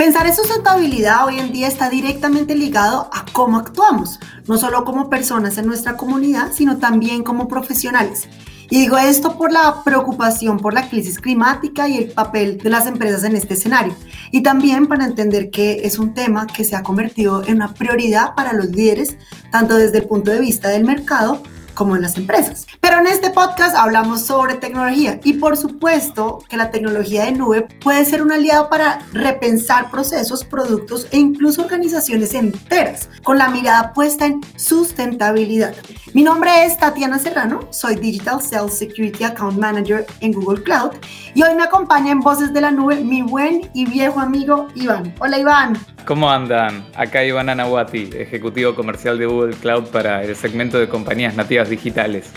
Pensar en sustentabilidad hoy en día está directamente ligado a cómo actuamos, no solo como personas en nuestra comunidad, sino también como profesionales. Y digo esto por la preocupación por la crisis climática y el papel de las empresas en este escenario. Y también para entender que es un tema que se ha convertido en una prioridad para los líderes, tanto desde el punto de vista del mercado como en las empresas. Pero en este podcast hablamos sobre tecnología y por supuesto que la tecnología de nube puede ser un aliado para repensar procesos, productos e incluso organizaciones enteras con la mirada puesta en sustentabilidad. Mi nombre es Tatiana Serrano, soy Digital Sales Security Account Manager en Google Cloud y hoy me acompaña en Voces de la Nube mi buen y viejo amigo Iván. Hola Iván. ¿Cómo andan? Acá Iván Anahuati, ejecutivo comercial de Google Cloud para el segmento de compañías nativas digitales.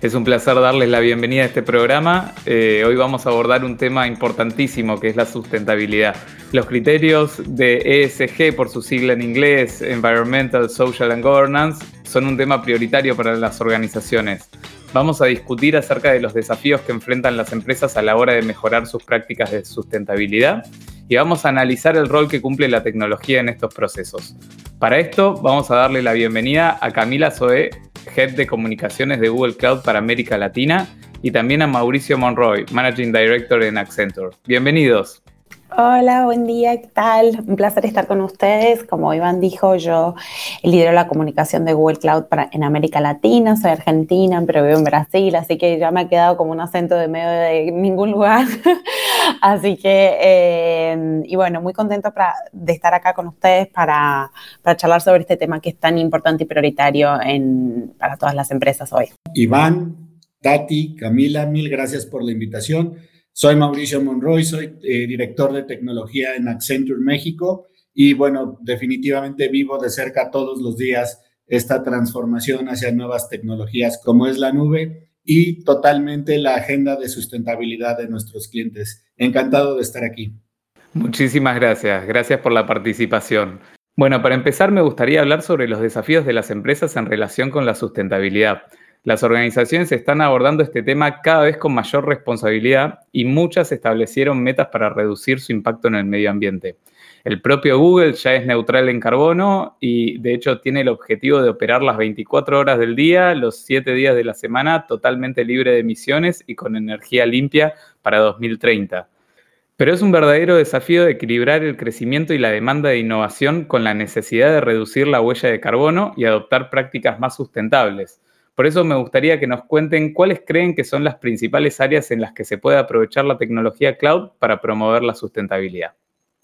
Es un placer darles la bienvenida a este programa. Eh, hoy vamos a abordar un tema importantísimo que es la sustentabilidad. Los criterios de ESG, por su sigla en inglés, Environmental, Social and Governance, son un tema prioritario para las organizaciones. Vamos a discutir acerca de los desafíos que enfrentan las empresas a la hora de mejorar sus prácticas de sustentabilidad y vamos a analizar el rol que cumple la tecnología en estos procesos. Para esto vamos a darle la bienvenida a Camila Zoe, Head de Comunicaciones de Google Cloud para América Latina, y también a Mauricio Monroy, Managing Director en Accenture. Bienvenidos. Hola, buen día, ¿qué tal? Un placer estar con ustedes. Como Iván dijo, yo lidero la comunicación de Google Cloud para, en América Latina, soy argentina, pero vivo en Brasil, así que ya me ha quedado como un acento de medio de ningún lugar. así que, eh, y bueno, muy contento de estar acá con ustedes para, para, charlar sobre este tema que es tan importante y prioritario para todas las empresas hoy. Iván, Tati, Camila, mil gracias por la invitación. Soy Mauricio Monroy, soy eh, director de tecnología en Accenture México y bueno, definitivamente vivo de cerca todos los días esta transformación hacia nuevas tecnologías como es la nube y totalmente la agenda de sustentabilidad de nuestros clientes. Encantado de estar aquí. Muchísimas gracias, gracias por la participación. Bueno, para empezar me gustaría hablar sobre los desafíos de las empresas en relación con la sustentabilidad. Las organizaciones están abordando este tema cada vez con mayor responsabilidad y muchas establecieron metas para reducir su impacto en el medio ambiente. El propio Google ya es neutral en carbono y de hecho tiene el objetivo de operar las 24 horas del día, los 7 días de la semana, totalmente libre de emisiones y con energía limpia para 2030. Pero es un verdadero desafío de equilibrar el crecimiento y la demanda de innovación con la necesidad de reducir la huella de carbono y adoptar prácticas más sustentables. Por eso me gustaría que nos cuenten cuáles creen que son las principales áreas en las que se puede aprovechar la tecnología cloud para promover la sustentabilidad.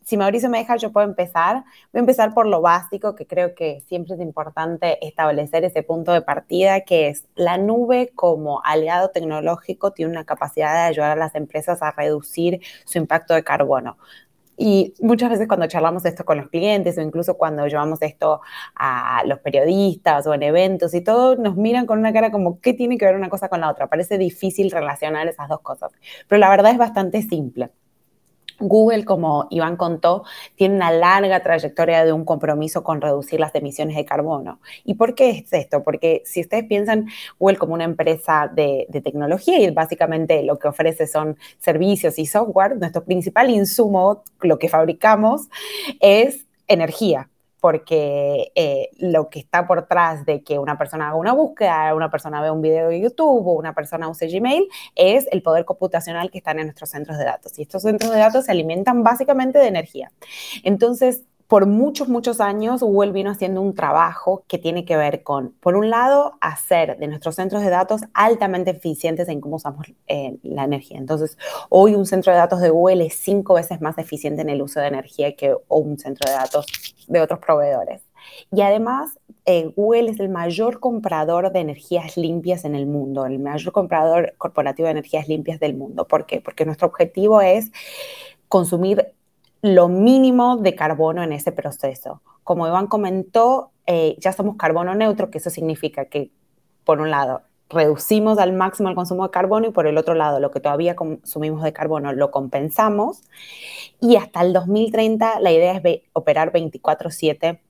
Si Mauricio me deja, yo puedo empezar. Voy a empezar por lo básico, que creo que siempre es importante establecer ese punto de partida, que es la nube como aliado tecnológico tiene una capacidad de ayudar a las empresas a reducir su impacto de carbono. Y muchas veces cuando charlamos esto con los clientes o incluso cuando llevamos esto a los periodistas o en eventos y todo, nos miran con una cara como, ¿qué tiene que ver una cosa con la otra? Parece difícil relacionar esas dos cosas. Pero la verdad es bastante simple. Google, como Iván contó, tiene una larga trayectoria de un compromiso con reducir las emisiones de carbono. ¿Y por qué es esto? Porque si ustedes piensan Google como una empresa de, tecnología y básicamente lo que ofrece son servicios y software, nuestro principal insumo, lo que fabricamos, es energía porque eh, lo que está por detrás de que una persona haga una búsqueda, una persona vea un video de YouTube o una persona use Gmail es el poder computacional que está en nuestros centros de datos. Y estos centros de datos se alimentan básicamente de energía. Entonces, por muchos, muchos años Google vino haciendo un trabajo que tiene que ver con, por un lado, hacer de nuestros centros de datos altamente eficientes en cómo usamos eh, la energía. Entonces, hoy un centro de datos de Google es cinco veces más eficiente en el uso de energía que un centro de datos de otros proveedores. Y además, eh, Google es el mayor comprador de energías limpias en el mundo, el mayor comprador corporativo de energías limpias del mundo. ¿Por qué? Porque nuestro objetivo es consumir lo mínimo de carbono en ese proceso. Como Iván comentó, eh, ya somos carbono neutro, que eso significa que, por un lado, reducimos al máximo el consumo de carbono y por el otro lado, lo que todavía consumimos de carbono lo compensamos. Y hasta el 2030 la idea es operar 24/7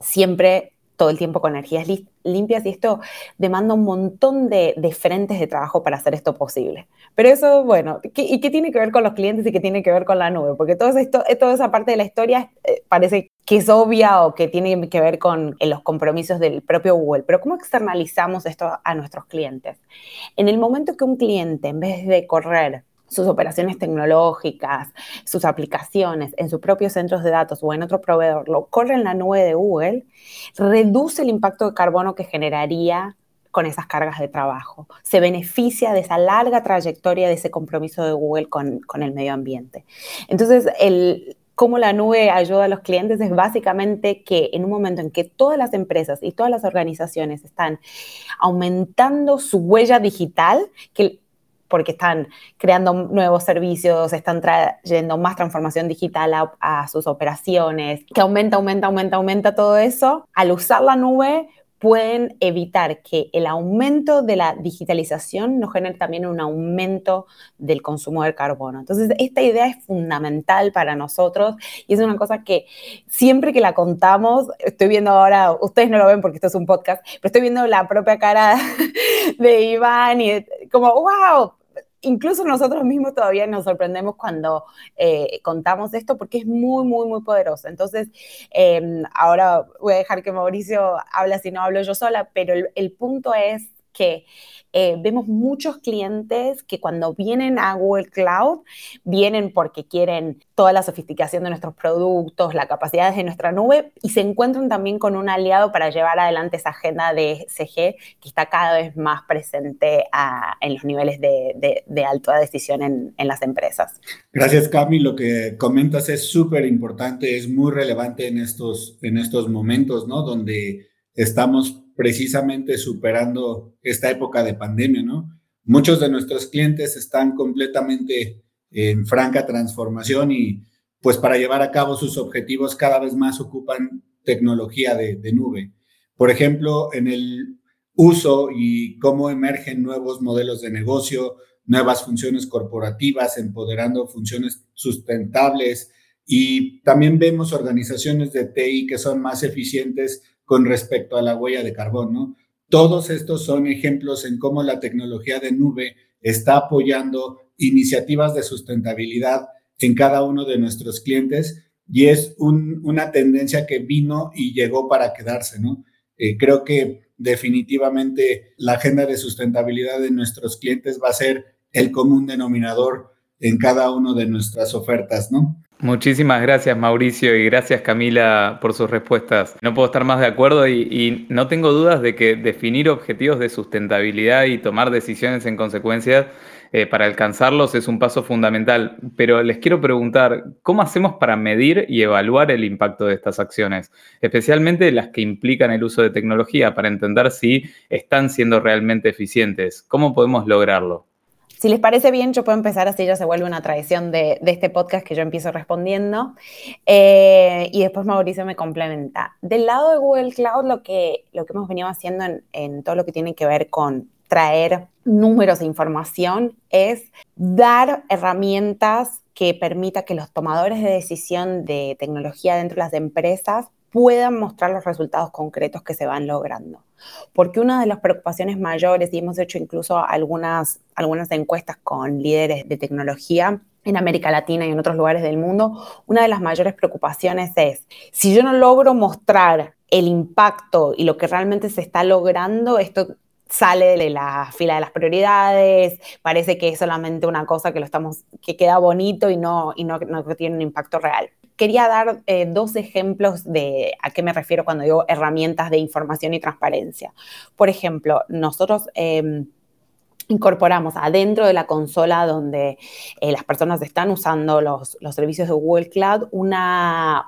siempre todo el tiempo con energías limpias y esto demanda un montón de, frentes de trabajo para hacer esto posible. Pero eso, bueno, ¿y qué tiene que ver con los clientes y qué tiene que ver con la nube? Porque esto, toda esa parte de la historia eh, parece que es obvia o que tiene que ver con los compromisos del propio Google. Pero ¿cómo externalizamos esto a nuestros clientes? En el momento que un cliente, en vez de correr sus operaciones tecnológicas, sus aplicaciones en sus propios centros de datos o en otro proveedor, lo corre en la nube de Google, reduce el impacto de carbono que generaría con esas cargas de trabajo. Se beneficia de esa larga trayectoria de ese compromiso de Google con, con el medio ambiente. Entonces, el, cómo la nube ayuda a los clientes es básicamente que en un momento en que todas las empresas y todas las organizaciones están aumentando su huella digital, que porque están creando nuevos servicios, están trayendo más transformación digital a, sus operaciones, que aumenta, aumenta, aumenta, aumenta todo eso. Al usar la nube, pueden evitar que el aumento de la digitalización nos genere también un aumento del consumo del carbono. Entonces, esta idea es fundamental para nosotros y es una cosa que siempre que la contamos, estoy viendo ahora, ustedes no lo ven porque esto es un podcast, pero estoy viendo la propia cara de Iván y como, wow, incluso nosotros mismos todavía nos sorprendemos cuando eh, contamos esto porque es muy, muy, muy poderoso. Entonces, em, ahora voy a dejar que Mauricio hable si no hablo yo sola, pero el punto es que eh, vemos muchos clientes que cuando vienen a Google Cloud, vienen porque quieren toda la sofisticación de nuestros productos, la capacidad de nuestra nube y se encuentran también con un aliado para llevar adelante esa agenda de CG que está cada vez más presente en los niveles de, alta decisión en, en, las empresas. Gracias, Cami. Lo que comentas es súper importante, es muy relevante en estos, en estos momentos, ¿no? Donde estamos precisamente superando esta época de pandemia, ¿no? Muchos de nuestros clientes están completamente en franca transformación y pues para llevar a cabo sus objetivos cada vez más ocupan tecnología de, nube. Por ejemplo, en el uso y cómo emergen nuevos modelos de negocio, nuevas funciones corporativas, empoderando funciones sustentables y también vemos organizaciones de TI que son más eficientes con respecto a la huella de carbón, ¿no? Todos estos son ejemplos en cómo la tecnología de nube está apoyando iniciativas de sustentabilidad en cada uno de nuestros clientes y es una tendencia que vino y llegó para quedarse, ¿no? Eh, creo que definitivamente la agenda de sustentabilidad de nuestros clientes va a ser el común denominador en cada una de nuestras ofertas, ¿no? Muchísimas gracias Mauricio y gracias Camila por sus respuestas. No puedo estar más de acuerdo y, no tengo dudas de que definir objetivos de sustentabilidad y tomar decisiones en consecuencia eh, para alcanzarlos es un paso fundamental. Pero les quiero preguntar, ¿cómo hacemos para medir y evaluar el impacto de estas acciones? Especialmente las que implican el uso de tecnología para entender si están siendo realmente eficientes. ¿Cómo podemos lograrlo? Si les parece bien, yo puedo empezar así, ya se vuelve una tradición de, este podcast que yo empiezo respondiendo eh, y después Mauricio me complementa. Del lado de Google Cloud, lo que, lo que hemos venido haciendo en, todo lo que tiene que ver con traer números e información es dar herramientas que permita que los tomadores de decisión de tecnología dentro de las empresas puedan mostrar los resultados concretos que se van logrando. Porque una de las preocupaciones mayores, y hemos hecho incluso algunas, algunas encuestas con líderes de tecnología, en América Latina y en otros lugares del mundo, una de las mayores preocupaciones es, si yo no logro mostrar el impacto y lo que realmente se está logrando, esto sale de la fila de las prioridades, parece que es solamente una cosa que lo estamos que queda bonito y no y no, no tiene un impacto real quería dar eh, dos ejemplos de a qué me refiero cuando digo herramientas de información y transparencia. Por ejemplo, nosotros... Em, incorporamos adentro de la consola donde eh, las personas están usando los, servicios de Google Cloud una,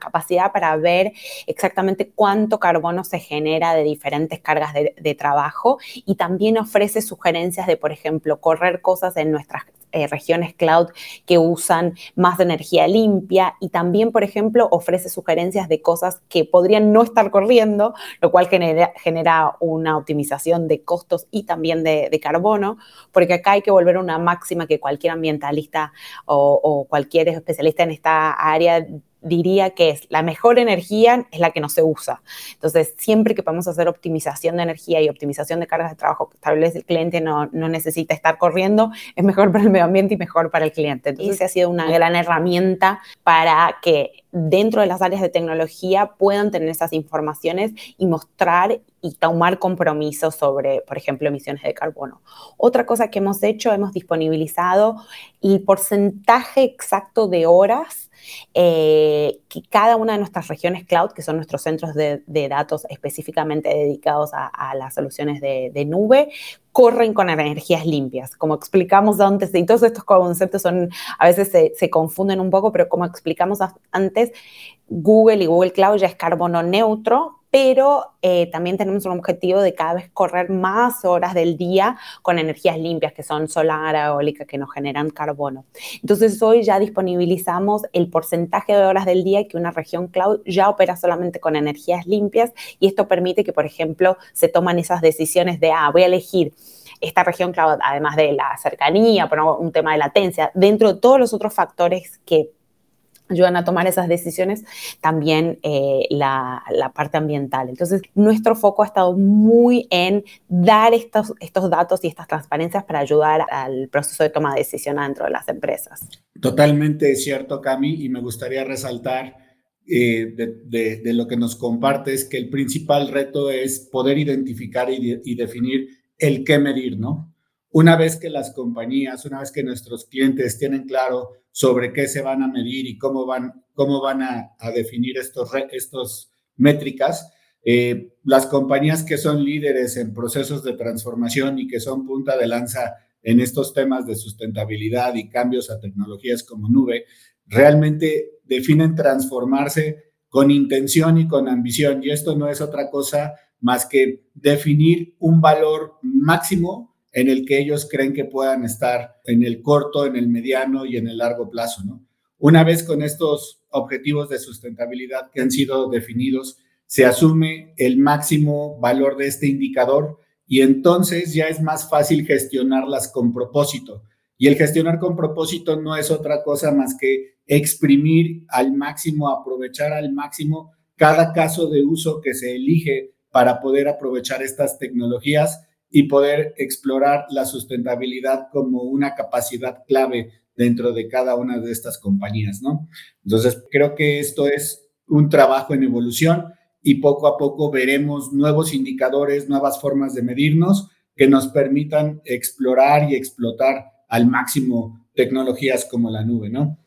capacidad para ver exactamente cuánto carbono se genera de diferentes cargas de trabajo y también ofrece sugerencias de, por ejemplo, correr cosas en nuestras eh, regiones cloud que usan más energía limpia y también, por ejemplo, ofrece sugerencias de cosas que podrían no estar corriendo, lo cual genera, una optimización de costos y también de, carbono, porque acá hay que volver a una máxima que cualquier ambientalista o cualquier especialista en esta área diría que es la mejor energía es la que no se usa. Entonces, siempre que podemos hacer optimización de energía y optimización de cargas de trabajo, tal vez el cliente no, no necesita estar corriendo, es mejor para el medio ambiente y mejor para el cliente. Entonces, ha sido una gran herramienta para que dentro de las áreas de tecnología puedan tener esas informaciones y mostrar y tomar compromisos sobre, por ejemplo, emisiones de carbono. Otra cosa que hemos hecho, hemos disponibilizado el porcentaje exacto de horas eh, que cada una de nuestras regiones cloud, que son nuestros centros de, datos específicamente dedicados a, las soluciones de, nube, corren con energías limpias. Como explicamos antes, y todos estos conceptos son, a veces se confunden un poco, pero como explicamos antes, Google y Google Cloud ya es carbono neutro, pero eh, también tenemos un objetivo de cada vez correr más horas del día con energías limpias, que son solar, eólica, que nos generan carbono. Entonces hoy ya disponibilizamos el porcentaje de horas del día que una región cloud ya opera solamente con energías limpias y esto permite que, por ejemplo, se toman esas decisiones de, ah, voy a elegir esta región cloud, además de la cercanía, por un tema de latencia, dentro de todos los otros factores que ayudan a tomar esas decisiones, también eh, la, parte ambiental. Entonces, nuestro foco ha estado muy en dar estos, estos datos y estas transparencias para ayudar al proceso de toma de decisión dentro de las empresas. Totalmente cierto, Cami, y me gustaría resaltar eh, de, lo que nos compartes que el principal reto es poder identificar y, y definir el qué medir, ¿no? Una vez que las compañías, una vez que nuestros clientes tienen claro sobre qué se van a medir y cómo van, cómo van a, definir estos, estos métricas, eh, las compañías que son líderes en procesos de transformación y que son punta de lanza en estos temas de sustentabilidad y cambios a tecnologías como nube, realmente definen transformarse con intención y con ambición. Y esto no es otra cosa más que definir un valor máximo en el que ellos creen que puedan estar en el corto, en el mediano y en el largo plazo, ¿no? Una vez con estos objetivos de sustentabilidad que han sido definidos, se asume el máximo valor de este indicador y entonces ya es más fácil gestionarlas con propósito. Y el gestionar con propósito no es otra cosa más que exprimir al máximo, aprovechar al máximo cada caso de uso que se elige para poder aprovechar estas tecnologías y poder explorar la sustentabilidad como una capacidad clave dentro de cada una de estas compañías, ¿no? Entonces, creo que esto es un trabajo en evolución y poco a poco veremos nuevos indicadores, nuevas formas de medirnos que nos permitan explorar y explotar al máximo tecnologías como la nube, ¿no?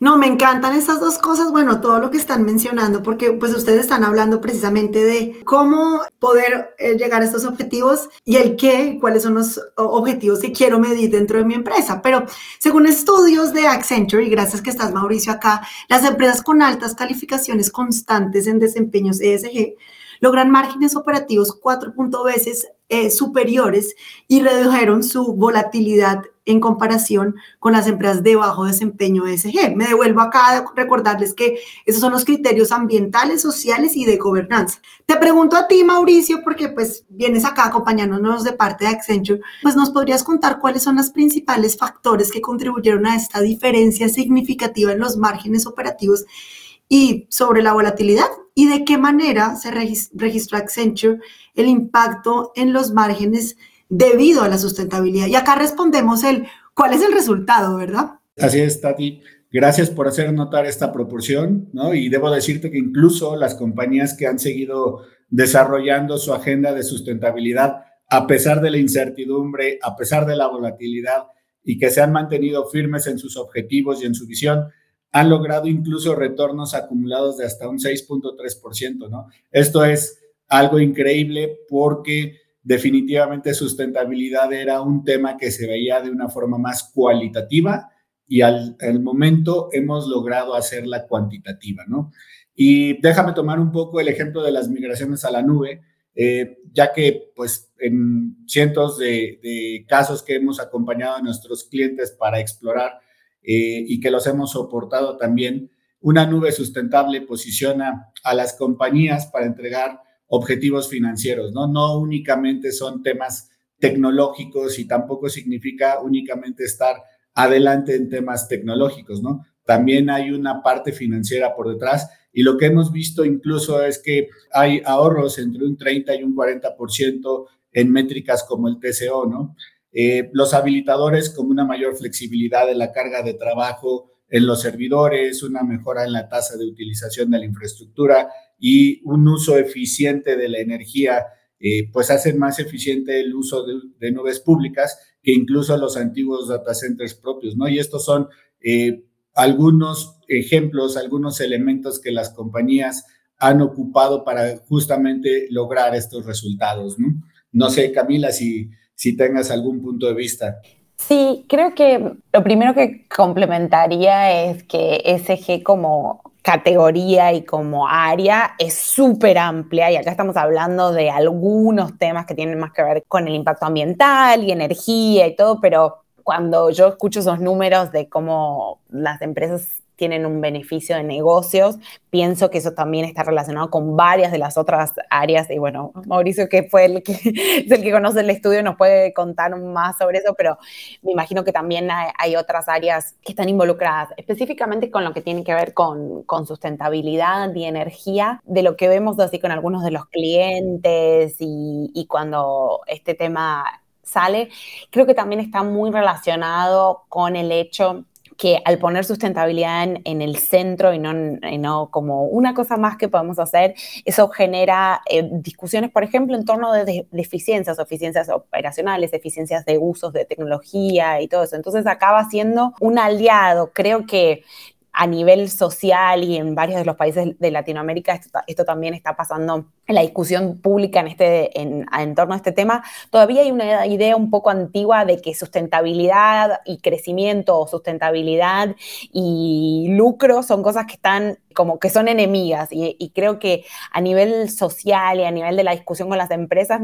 No, me encantan estas dos cosas, bueno, todo lo que están mencionando, porque pues ustedes están hablando precisamente de cómo poder eh, llegar a estos objetivos y el qué, cuáles son los objetivos que quiero medir dentro de mi empresa. Pero según estudios de Accenture, y gracias que estás Mauricio acá, las empresas con altas calificaciones constantes en desempeños ESG logran márgenes operativos cuatro punto veces eh, superiores y redujeron su volatilidad en comparación con las empresas de bajo desempeño ESG. Me devuelvo acá a recordarles que esos son los criterios ambientales, sociales y de gobernanza. Te pregunto a ti, Mauricio, porque pues vienes acá acompañándonos de parte de Accenture, pues nos podrías contar cuáles son los principales factores que contribuyeron a esta diferencia significativa en los márgenes operativos y sobre la volatilidad y de qué manera se registró Accenture el impacto en los márgenes debido a la sustentabilidad. Y acá respondemos el cuál es el resultado, ¿verdad? Así es, Tati. Gracias por hacer notar esta proporción, ¿no? Y debo decirte que incluso las compañías que han seguido desarrollando su agenda de sustentabilidad, a pesar de la incertidumbre, a pesar de la volatilidad y que se han mantenido firmes en sus objetivos y en su visión, han logrado incluso retornos acumulados de hasta un 6.3%, ¿no? Esto es algo increíble porque definitivamente sustentabilidad era un tema que se veía de una forma más cualitativa y al, momento hemos logrado hacerla cuantitativa, ¿no? Y déjame tomar un poco el ejemplo de las migraciones a la nube, eh, ya que pues en cientos de, casos que hemos acompañado a nuestros clientes para explorar eh, y que los hemos soportado también, una nube sustentable posiciona a las compañías para entregar objetivos financieros, ¿no? No únicamente son temas tecnológicos y tampoco significa únicamente estar adelante en temas tecnológicos, ¿no? también hay una parte financiera por detrás y lo que hemos visto incluso es que hay ahorros entre un 30 y un 40% en métricas como el TCO, ¿no? Eh, los habilitadores como una mayor flexibilidad de la carga de trabajo en los servidores, una mejora en la tasa de utilización de la infraestructura y un uso eficiente de la energía, eh, pues hacen más eficiente el uso de, nubes públicas que incluso los antiguos data centers propios, ¿no? Y estos son eh, algunos ejemplos, algunos elementos que las compañías han ocupado para justamente lograr estos resultados, ¿no? No sé, Camila, si, si tengas algún punto de vista. Sí, creo que lo primero que complementaría es que SG como categoría y como área es súper amplia y acá estamos hablando de algunos temas que tienen más que ver con el impacto ambiental y energía y todo, pero cuando yo escucho esos números de cómo las empresas tienen un beneficio de negocios. Pienso que eso también está relacionado con varias de las otras áreas. Y bueno, Mauricio, que fue el que es el que conoce el estudio, nos puede contar más sobre eso, pero me imagino que también hay, otras áreas que están involucradas, específicamente con lo que tiene que ver con, con sustentabilidad y energía, de lo que vemos así con algunos de los clientes y, y cuando este tema sale, creo que también está muy relacionado con el hecho que al poner sustentabilidad en, el centro y no, como una cosa más que podemos hacer, eso genera eh, discusiones, por ejemplo, en torno de, eficiencias, eficiencias operacionales, eficiencias de usos de tecnología y todo eso. Entonces acaba siendo un aliado. Creo que a nivel social y en varios de los países de Latinoamérica esto, también está pasando en la discusión pública en, este, en, en, torno a este tema. Todavía hay una idea un poco antigua de que sustentabilidad y crecimiento o sustentabilidad y lucro son cosas que están como que son enemigas y, creo que a nivel social y a nivel de la discusión con las empresas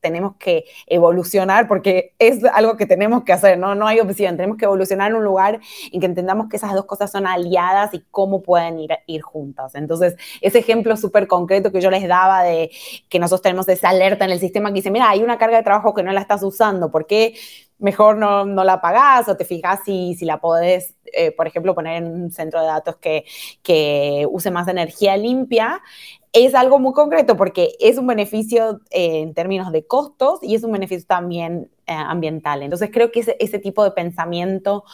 tenemos que evolucionar porque es algo que tenemos que hacer, ¿no? No hay opción, tenemos que evolucionar en un lugar en que entendamos que esas dos cosas son aliadas y cómo pueden ir, ir juntas. Entonces, ese ejemplo súper concreto que yo les daba de que nosotros tenemos esa alerta en el sistema que dice, mira, hay una carga de trabajo que no la estás usando, ¿por qué mejor no, la pagás o te fijas si, si la podés, eh, por ejemplo, poner en un centro de datos que, que use más energía limpia, es algo muy concreto porque es un beneficio eh, en términos de costos y es un beneficio también eh, ambiental. Entonces creo que ese, tipo de pensamiento,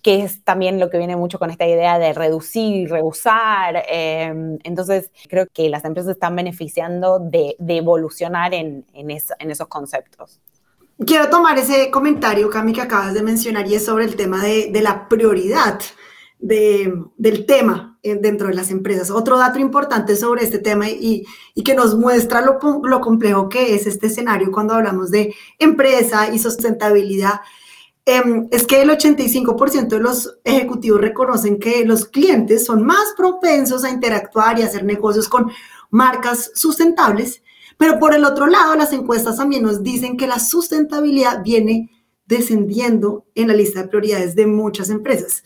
que es también lo que viene mucho con esta idea de reducir, reusar, entonces creo que las empresas están beneficiando de, evolucionar en, en esos conceptos. Quiero tomar ese comentario, Cami, que acabas de mencionar y es sobre el tema de, la prioridad del tema eh, dentro de las empresas. Otro dato importante sobre este tema y, que nos muestra lo, complejo que es este escenario cuando hablamos de empresa y sustentabilidad em, es que el 85% de los ejecutivos reconocen que los clientes son más propensos a interactuar y hacer negocios con marcas sustentables pero por el otro lado, las encuestas también nos dicen que la sustentabilidad viene descendiendo en la lista de prioridades de muchas empresas.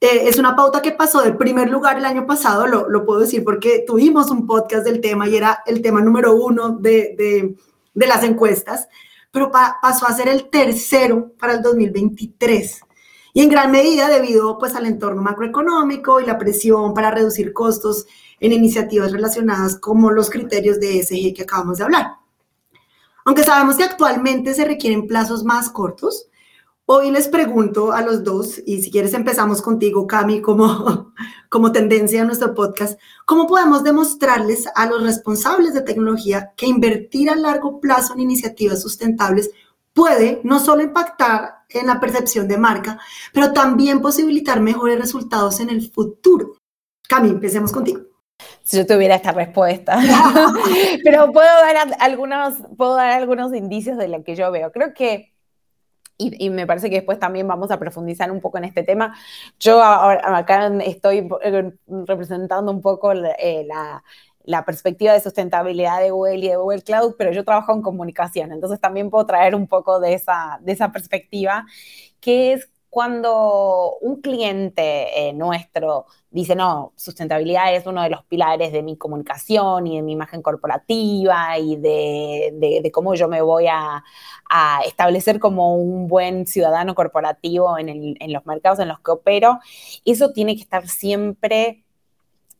Eh, es una pauta que pasó de primer lugar el año pasado, lo, lo puedo decir porque tuvimos un podcast del tema y era el tema número uno de, de, de las encuestas, pero pasó a ser el tercero para el 2023. Y en gran medida debido pues al entorno macroeconómico y la presión para reducir costos en iniciativas relacionadas como los criterios de ESG que acabamos de hablar. Aunque sabemos que actualmente se requieren plazos más cortos, hoy les pregunto a los dos, y si quieres empezamos contigo, Cami, como, como tendencia a nuestro podcast, ¿cómo podemos demostrarles a los responsables de tecnología que invertir a largo plazo en iniciativas sustentables puede no solo impactar en la percepción de marca, pero también posibilitar mejores resultados en el futuro? Cami, empecemos contigo si yo tuviera esta respuesta. Pero puedo dar, algunos, puedo dar algunos indicios de lo que yo veo. Creo que, y, me parece que después también vamos a profundizar un poco en este tema. Yo ahora, acá estoy eh, representando un poco eh, la, la perspectiva de sustentabilidad de Google y de Google Cloud, pero yo trabajo en comunicación, entonces también puedo traer un poco de esa, de esa perspectiva, que es cuando un cliente eh, nuestro dice, no, sustentabilidad es uno de los pilares de mi comunicación y de mi imagen corporativa y de, cómo yo me voy a, establecer como un buen ciudadano corporativo en, en los mercados en los que opero, eso tiene que estar siempre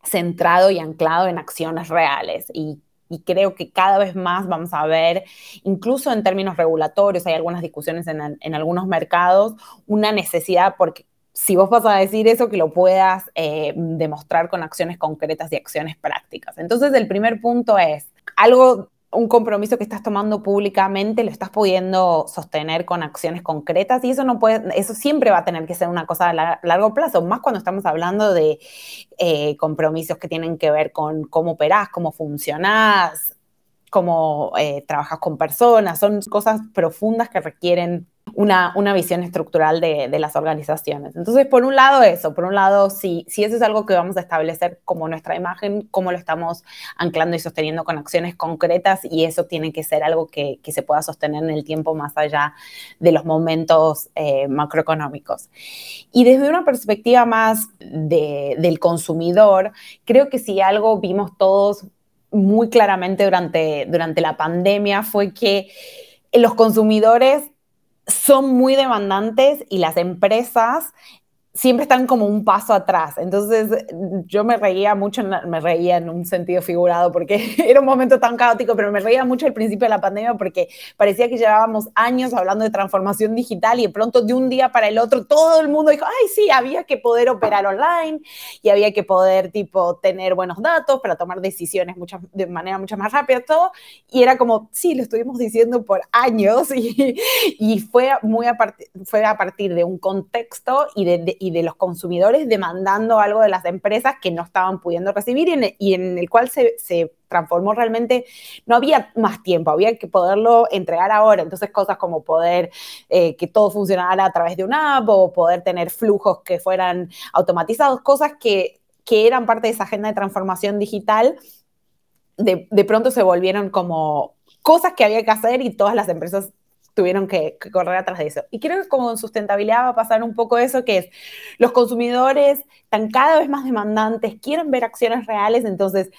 centrado y anclado en acciones reales. Y creo que cada vez más vamos a ver, incluso en términos regulatorios, hay algunas discusiones en, algunos mercados, una necesidad porque si vos vas a decir eso, que lo puedas eh, demostrar con acciones concretas y acciones prácticas. Entonces, el primer punto es algo un compromiso que estás tomando públicamente lo estás pudiendo sostener con acciones concretas y eso no puede, eso siempre va a tener que ser una cosa a largo plazo, más cuando estamos hablando de eh, compromisos que tienen que ver con cómo operás, cómo funcionás, cómo eh, trabajas con personas, son cosas profundas que requieren una, una visión estructural de, de, las organizaciones. Entonces, por un lado eso, por un lado, si, si eso es algo que vamos a establecer como nuestra imagen, cómo lo estamos anclando y sosteniendo con acciones concretas y eso tiene que ser algo que, que se pueda sostener en el tiempo más allá de los momentos eh, macroeconómicos. Y desde una perspectiva más de, del consumidor, creo que si algo vimos todos muy claramente durante, durante la pandemia fue que los consumidores son muy demandantes y las empresas siempre están como un paso atrás. Entonces yo me reía mucho, me reía en un sentido figurado porque era un momento tan caótico, pero me reía mucho al principio de la pandemia porque parecía que llevábamos años hablando de transformación digital y de pronto de un día para el otro todo el mundo dijo, ay, sí, había que poder operar online y había que poder tipo tener buenos datos para tomar decisiones de manera mucho más rápida, todo. Y era como, sí, lo estuvimos diciendo por años y, y fue, muy a fue a partir de un contexto y de y de los consumidores demandando algo de las empresas que no estaban pudiendo recibir y en, el cual se, transformó realmente, no había más tiempo, había que poderlo entregar ahora. Entonces cosas como poder eh, que todo funcionara a través de una app o poder tener flujos que fueran automatizados, cosas que, que eran parte de esa agenda de transformación digital, de, de pronto se volvieron como cosas que había que hacer y todas las empresas tuvieron que, correr atrás de eso. Y creo que como en sustentabilidad va a pasar un poco eso, que es los consumidores están cada vez más demandantes, quieren ver acciones reales, entonces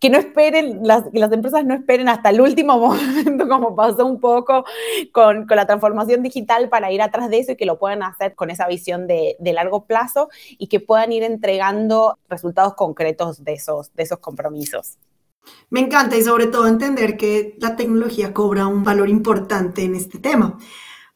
que no esperen, las, que las empresas no esperen hasta el último momento, como pasó un poco con, con, la transformación digital para ir atrás de eso y que lo puedan hacer con esa visión de, de largo plazo y que puedan ir entregando resultados concretos de esos, de esos compromisos. Me encanta y sobre todo entender que la tecnología cobra un valor importante en este tema.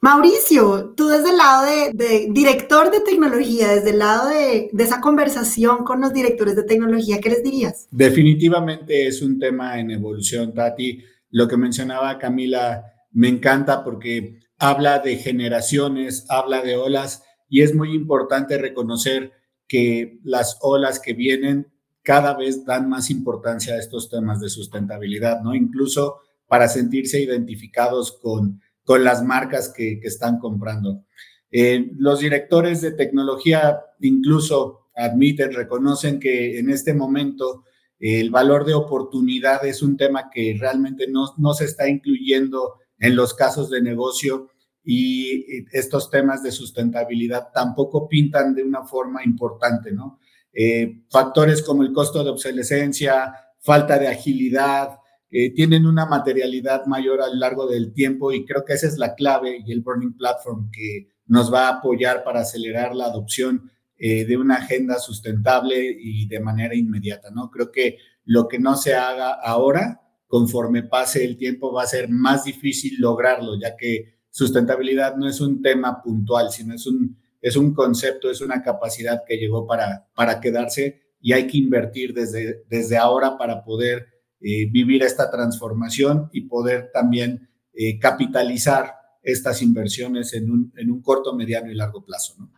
Mauricio, tú desde el lado de, director de tecnología, desde el lado de, de, esa conversación con los directores de tecnología, ¿qué les dirías? Definitivamente es un tema en evolución, Tati. Lo que mencionaba Camila me encanta porque habla de generaciones, habla de olas y es muy importante reconocer que las olas que vienen cada vez dan más importancia a estos temas de sustentabilidad, ¿no? Incluso para sentirse identificados con, con las marcas que, están comprando. Eh, los directores de tecnología incluso admiten, reconocen que en este momento el valor de oportunidad es un tema que realmente no, no se está incluyendo en los casos de negocio y estos temas de sustentabilidad tampoco pintan de una forma importante, ¿no? Eh, factores como el costo de obsolescencia, falta de agilidad, eh, tienen una materialidad mayor a lo largo del tiempo y creo que esa es la clave y el Burning Platform que nos va a apoyar para acelerar la adopción eh, de una agenda sustentable y de manera inmediata, ¿no? Creo que lo que no se haga ahora, conforme pase el tiempo, va a ser más difícil lograrlo, ya que sustentabilidad no es un tema puntual, sino es un es un concepto, es una capacidad que llegó para, para quedarse y hay que invertir desde, desde ahora para poder eh, vivir esta transformación y poder también eh, capitalizar estas inversiones en un, en un corto, mediano y largo plazo. ¿no?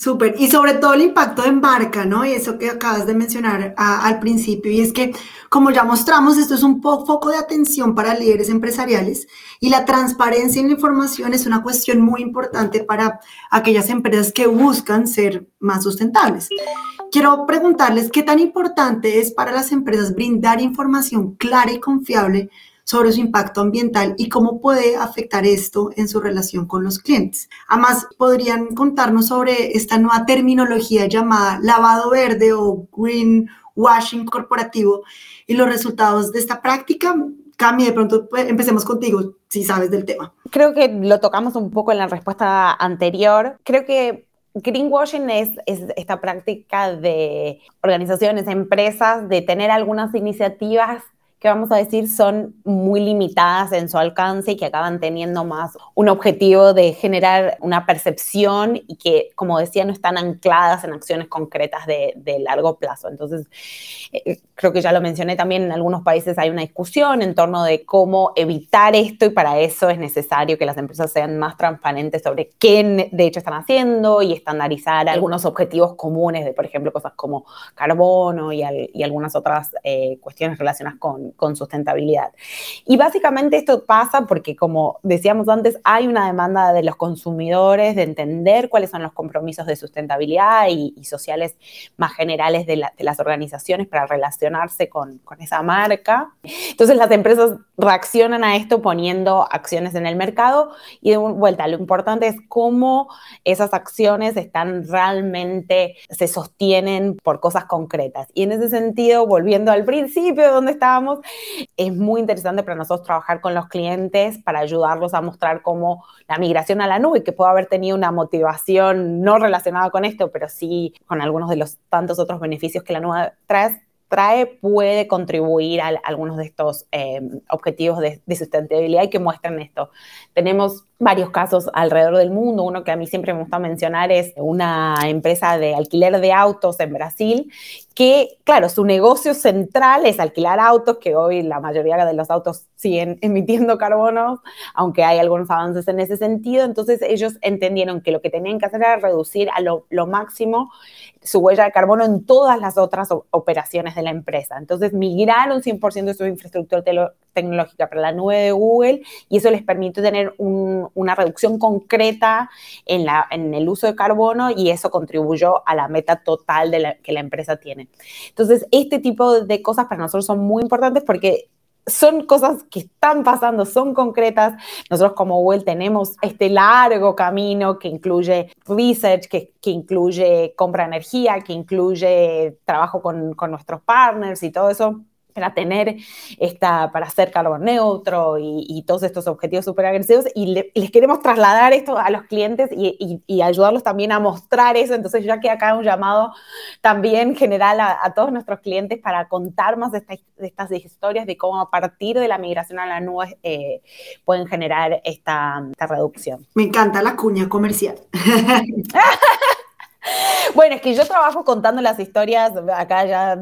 Súper. Y sobre todo el impacto de marca, ¿no? Y eso que acabas de mencionar al principio. Y es que, como ya mostramos, esto es un foco de atención para líderes empresariales y la transparencia en la información es una cuestión muy importante para aquellas empresas que buscan ser más sustentables. Quiero preguntarles qué tan importante es para las empresas brindar información clara y confiable sobre su impacto ambiental y cómo puede afectar esto en su relación con los clientes. Además, podrían contarnos sobre esta nueva terminología llamada lavado verde o green washing corporativo y los resultados de esta práctica. Cami, de pronto pues, empecemos contigo, si sabes del tema. Creo que lo tocamos un poco en la respuesta anterior. Creo que greenwashing es, es, esta práctica de organizaciones, empresas, de tener algunas iniciativas que vamos a decir son muy limitadas en su alcance y que acaban teniendo más un objetivo de generar una percepción y que, como decía, no están ancladas en acciones concretas de, de largo plazo. Entonces, eh, creo que ya lo mencioné también, en algunos países hay una discusión en torno de cómo evitar esto y para eso es necesario que las empresas sean más transparentes sobre qué de hecho están haciendo y estandarizar algunos objetivos comunes de, por ejemplo, cosas como carbono y, y algunas otras eh, cuestiones relacionadas con con, sustentabilidad. Y básicamente esto pasa porque, como decíamos antes, hay una demanda de los consumidores de entender cuáles son los compromisos de sustentabilidad y, sociales más generales de, las organizaciones para relacionarse con, con esa marca. Entonces las empresas reaccionan a esto poniendo acciones en el mercado y de vuelta, lo importante es cómo esas acciones están realmente, se sostienen por cosas concretas. Y en ese sentido, volviendo al principio donde estábamos, es muy interesante para nosotros trabajar con los clientes para ayudarlos a mostrar cómo la migración a la nube, que puede haber tenido una motivación no relacionada con esto, pero sí con algunos de los tantos otros beneficios que la nube trae, trae puede contribuir a, algunos de estos eh, objetivos de, de, sustentabilidad y que muestran esto. Tenemos varios casos alrededor del mundo. Uno que a mí siempre me gusta mencionar es una empresa de alquiler de autos en Brasil que, claro, su negocio central es alquilar autos, que hoy la mayoría de los autos siguen emitiendo carbono, aunque hay algunos avances en ese sentido. Entonces ellos entendieron que lo que tenían que hacer era reducir a lo, máximo su huella de carbono en todas las otras operaciones de la empresa. Entonces migraron 100% de su infraestructura tecnológica para la nube de Google y eso les permitió tener una reducción concreta en, la, en, el uso de carbono y eso contribuyó a la meta total de la, que la empresa tiene. Entonces, este tipo de cosas para nosotros son muy importantes porque son cosas que están pasando, son concretas. Nosotros como Google tenemos este largo camino que incluye research, que, que incluye compra de energía, que incluye trabajo con, con nuestros partners y todo eso para tener esta, para ser carbono neutro y, todos estos objetivos súper agresivos y, les queremos trasladar esto a los clientes y, ayudarlos también a mostrar eso. Entonces ya que acá un llamado también general a, todos nuestros clientes para contar más de, estas historias de cómo a partir de la migración a la nube eh, pueden generar esta, esta reducción. Me encanta la cuña comercial. Bueno, es que yo trabajo contando las historias, acá ya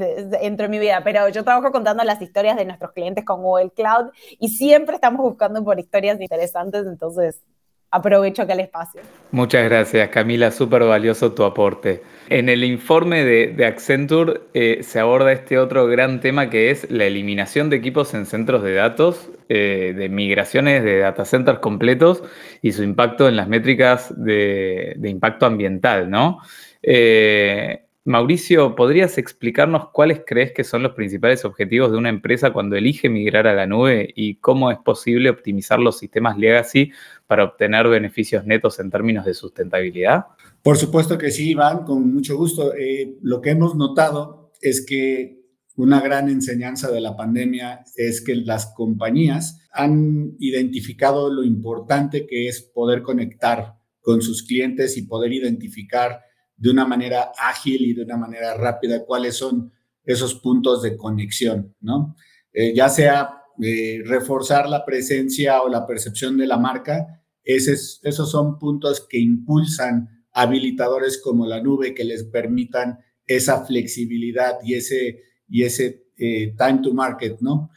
entro en mi vida, pero yo trabajo contando las historias de nuestros clientes con Google Cloud y siempre estamos buscando por historias interesantes, entonces aprovecho acá el espacio. Muchas gracias, Camila, súper valioso tu aporte. En el informe de, Accenture eh, se aborda este otro gran tema que es la eliminación de equipos en centros de datos, eh, de migraciones de data centers completos y su impacto en las métricas de, de impacto ambiental, ¿no? Eh, Mauricio, ¿podrías explicarnos cuáles crees que son los principales objetivos de una empresa cuando elige migrar a la nube y cómo es posible optimizar los sistemas legacy para obtener beneficios netos en términos de sustentabilidad? Por supuesto que sí, Iván, con mucho gusto. Eh, lo que hemos notado es que una gran enseñanza de la pandemia es que las compañías han identificado lo importante que es poder conectar con sus clientes y poder identificar de una manera ágil y de una manera rápida cuáles son esos puntos de conexión, ¿no? Eh, ya sea eh, reforzar la presencia o la percepción de la marca, esos, esos son puntos que impulsan habilitadores como la nube que les permitan esa flexibilidad y ese, y ese eh, time to market, ¿no?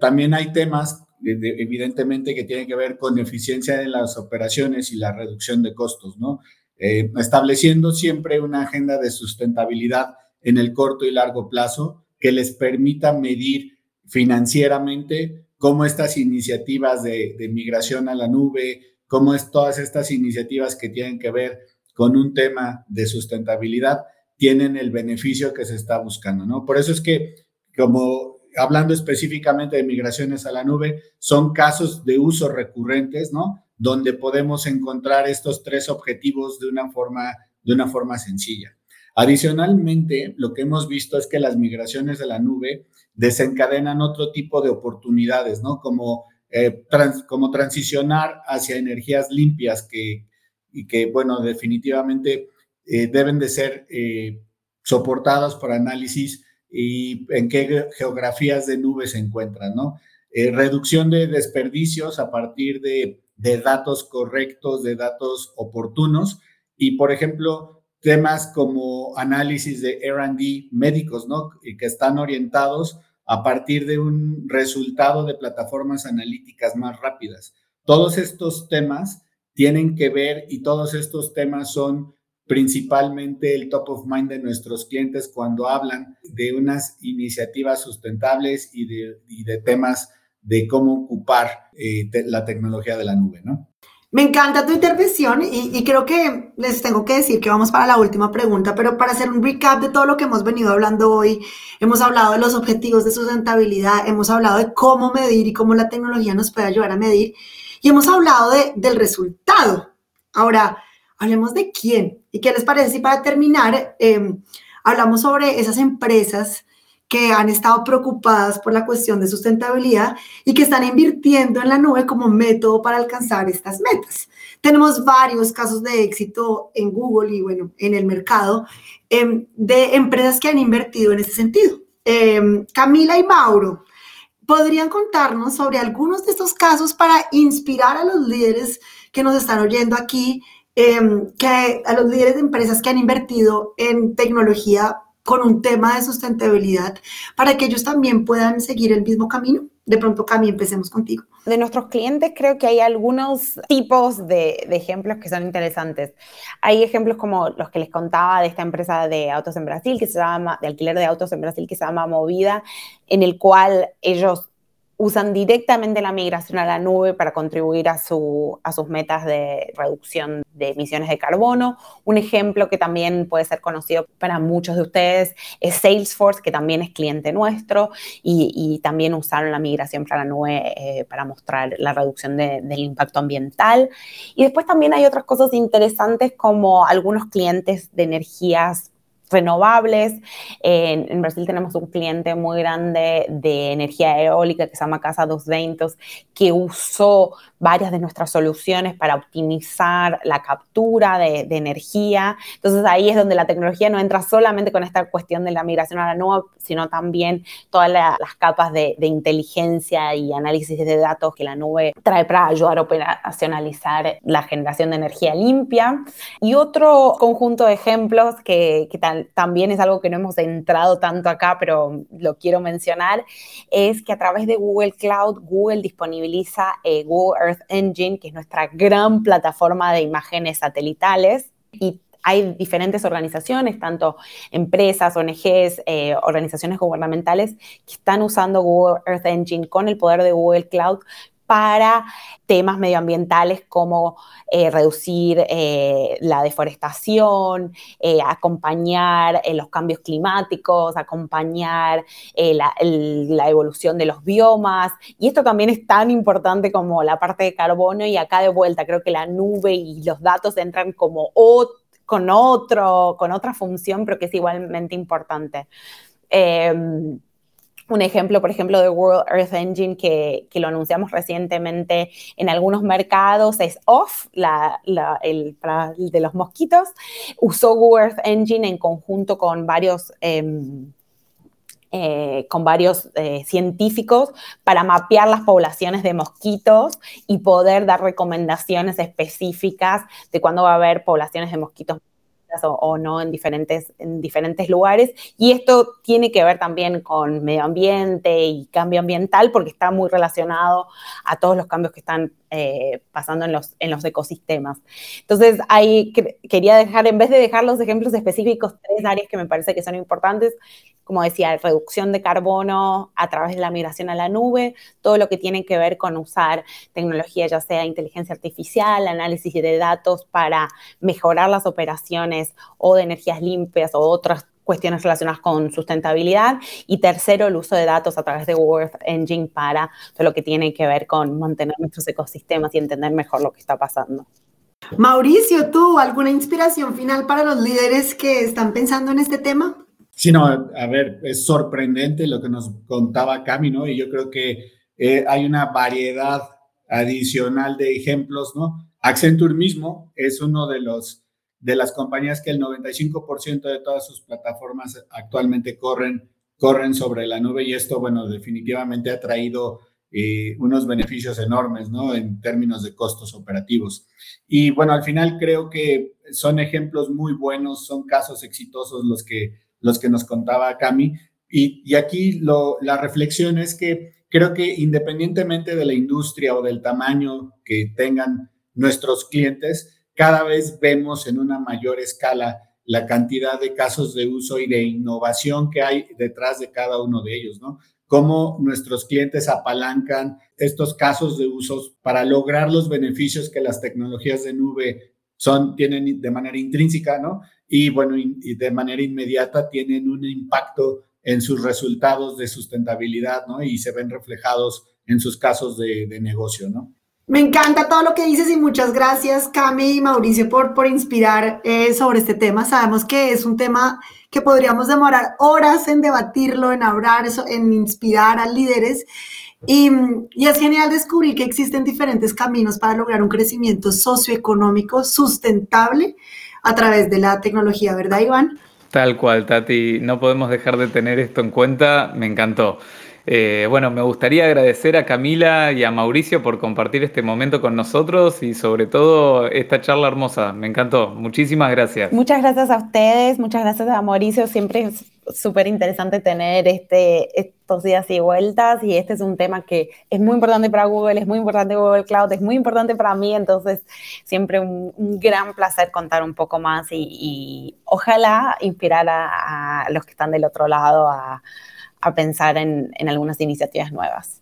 también hay temas, evidentemente, que tienen que ver con eficiencia en las operaciones y la reducción de costos, ¿no? Eh, estableciendo siempre una agenda de sustentabilidad en el corto y largo plazo que les permita medir financieramente cómo estas iniciativas de, migración a la nube, cómo es todas estas iniciativas que tienen que ver con un tema de sustentabilidad tienen el beneficio que se está buscando, ¿no? Por eso es que, como hablando específicamente de migraciones a la nube, son casos de uso recurrentes, ¿no? Donde podemos encontrar estos tres objetivos de una forma, de una forma sencilla. Adicionalmente, lo que hemos visto es que las migraciones a la nube desencadenan otro tipo de oportunidades, ¿no? Como, eh, como transicionar hacia energías limpias que, y que, bueno, definitivamente eh, deben de ser eh, soportadas por análisis y en qué geografías de nube se encuentran, ¿no? reducción de desperdicios a partir de, de datos correctos, de datos oportunos y, por ejemplo, temas como análisis de RD médicos, ¿no? Y que están orientados a partir de un resultado de plataformas analíticas más rápidas. Todos estos temas tienen que ver y todos estos temas son principalmente el top of mind de nuestros clientes cuando hablan de unas iniciativas sustentables y de, temas de cómo ocupar eh, la tecnología de la nube, ¿no? Me encanta tu intervención y, creo que les tengo que decir que vamos para la última pregunta, pero para hacer un recap de todo lo que hemos venido hablando hoy, hemos hablado de los objetivos de sustentabilidad, hemos hablado de cómo medir y cómo la tecnología nos puede ayudar a medir y hemos hablado de, del resultado. Ahora, hablemos de quién y qué les parece si para terminar em, hablamos sobre esas empresas que han estado preocupadas por la cuestión de sustentabilidad y que están invirtiendo en la nube como método para alcanzar estas metas. Tenemos varios casos de éxito en Google y bueno, en el mercado em, de empresas que han invertido en este sentido. Em, Camila y Mauro, ¿podrían contarnos sobre algunos de estos casos para inspirar a los líderes que nos están oyendo aquí, em, que a los líderes de empresas que han invertido en tecnología con un tema de sustentabilidad para que ellos también puedan seguir el mismo camino? De pronto, Cami, empecemos contigo. De nuestros clientes creo que hay algunos tipos de, ejemplos que son interesantes. Hay ejemplos como los que les contaba de esta empresa de autos en Brasil, que se llama, de alquiler de autos en Brasil, que se llama Movida, en el cual ellos usan directamente la migración a la nube para contribuir a, su, a sus metas de reducción de emisiones de carbono. Un ejemplo que también puede ser conocido para muchos de ustedes es Salesforce, que también es cliente nuestro y, también usaron la migración para la nube eh, para mostrar la reducción del impacto ambiental. Y después también hay otras cosas interesantes como algunos clientes de energías renovables. En, Brasil tenemos un cliente muy grande de energía eólica que se llama Casa dos Ventos, que usó varias de nuestras soluciones para optimizar la captura de, energía. Entonces ahí es donde la tecnología no entra solamente con esta cuestión de la migración a la nube, sino también todas las capas de, de inteligencia y análisis de datos que la nube trae para ayudar a operacionalizar la generación de energía limpia. Y otro conjunto de ejemplos que, que tal, también es algo que no hemos entrado tanto acá, pero lo quiero mencionar, es que a través de Google Cloud, Google disponibiliza eh, Google Earth Engine, que es nuestra gran plataforma de imágenes satelitales. Y hay diferentes organizaciones, tanto empresas, ONGs, eh, organizaciones gubernamentales, que están usando Google Earth Engine con el poder de Google Cloud para temas medioambientales como eh, reducir eh, la deforestación, eh, acompañar los cambios climáticos, acompañar la, evolución de los biomas. Y esto también es tan importante como la parte de carbono y acá de vuelta creo que la nube y los datos entran como con, otro, con otra función, pero que es igualmente importante. Un ejemplo, por ejemplo, de World Earth Engine que, lo anunciamos recientemente en algunos mercados es OFF, la, el, de los mosquitos. Usó Google Earth Engine en conjunto con varios... Em, eh, con varios eh, científicos para mapear las poblaciones de mosquitos y poder dar recomendaciones específicas de cuándo va a haber poblaciones de mosquitos o, no en diferentes, en diferentes lugares. Y esto tiene que ver también con medio ambiente y cambio ambiental porque está muy relacionado a todos los cambios que están eh, pasando en los, en los ecosistemas. Entonces, ahí quería dejar, en vez de dejar los ejemplos específicos, tres áreas que me parece que son importantes, como decía, reducción de carbono a través de la migración a la nube, todo lo que tiene que ver con usar tecnología, ya sea inteligencia artificial, análisis de datos para mejorar las operaciones o de energías limpias o otras cuestiones relacionadas con sustentabilidad. Y tercero, el uso de datos a través de Worth Engine para todo lo que tiene que ver con mantener nuestros ecosistemas y entender mejor lo que está pasando. Mauricio, ¿tú alguna inspiración final para los líderes que están pensando en este tema? Sí, no, a ver, es sorprendente lo que nos contaba Cami, ¿no? Y yo creo que eh, hay una variedad adicional de ejemplos, ¿no? Accenture mismo es uno de los de las compañías que el 95% de todas sus plataformas actualmente corren corren sobre la nube y esto, bueno, definitivamente ha traído eh, unos beneficios enormes, ¿no? En términos de costos operativos. Y bueno, al final creo que son ejemplos muy buenos, son casos exitosos los que, los que nos contaba Cami. Y, y aquí lo, la reflexión es que creo que independientemente de la industria o del tamaño que tengan nuestros clientes, cada vez vemos en una mayor escala la cantidad de casos de uso y de innovación que hay detrás de cada uno de ellos, ¿no? cómo nuestros clientes apalancan estos casos de usos para lograr los beneficios que las tecnologías de nube son, tienen de manera intrínseca, ¿no? Y bueno, y de manera inmediata tienen un impacto en sus resultados de sustentabilidad, ¿no? Y se ven reflejados en sus casos de, de negocio, ¿no? Me encanta todo lo que dices y muchas gracias, Cami y Mauricio, por, por inspirar eh, sobre este tema. Sabemos que es un tema que podríamos demorar horas en debatirlo, en hablar, en inspirar a líderes. Y, y, es genial descubrir que existen diferentes caminos para lograr un crecimiento socioeconómico sustentable a través de la tecnología, ¿verdad, Iván? Tal cual, Tati. No podemos dejar de tener esto en cuenta. Me encantó. Eh, bueno, me gustaría agradecer a Camila y a Mauricio por compartir este momento con nosotros y sobre todo esta charla hermosa. Me encantó. Muchísimas gracias. Muchas gracias a ustedes, muchas gracias a Mauricio. Siempre es súper interesante tener este, estos días y vueltas y este es un tema que es muy importante para Google, es muy importante Google Cloud, es muy importante para mí, entonces siempre un, gran placer contar un poco más y, ojalá inspirar a los que están del otro lado a a pensar en, algunas iniciativas nuevas.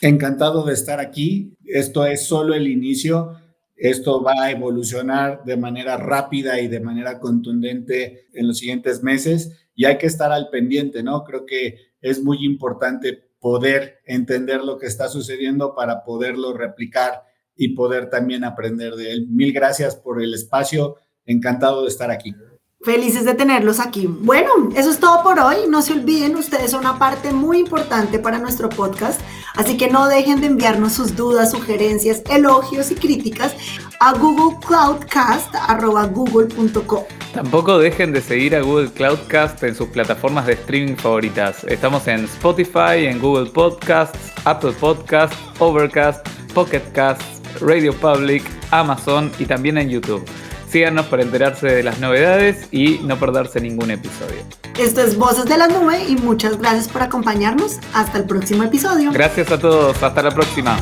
Encantado de estar aquí. Esto es solo el inicio. Esto va a evolucionar de manera rápida y de manera contundente en los siguientes meses y hay que estar al pendiente, ¿no? Creo que es muy importante poder entender lo que está sucediendo para poderlo replicar y poder también aprender de él. Mil gracias por el espacio. Encantado de estar aquí. Felices de tenerlos aquí. Bueno, eso es todo por hoy. No se olviden, ustedes son una parte muy importante para nuestro podcast, así que no dejen de enviarnos sus dudas, sugerencias, elogios y críticas a googlecloudcast.google.com. Tampoco dejen de seguir a Google Cloudcast en sus plataformas de streaming favoritas. Estamos en Spotify, en Google Podcasts, Apple Podcasts, Overcast, Pocket Casts, Radio Public, Amazon y también en YouTube. Síganos para enterarse de las novedades y no perderse ningún episodio. Esto es Voces de la Nube y muchas gracias por acompañarnos. Hasta el próximo episodio. Gracias a todos. Hasta la próxima.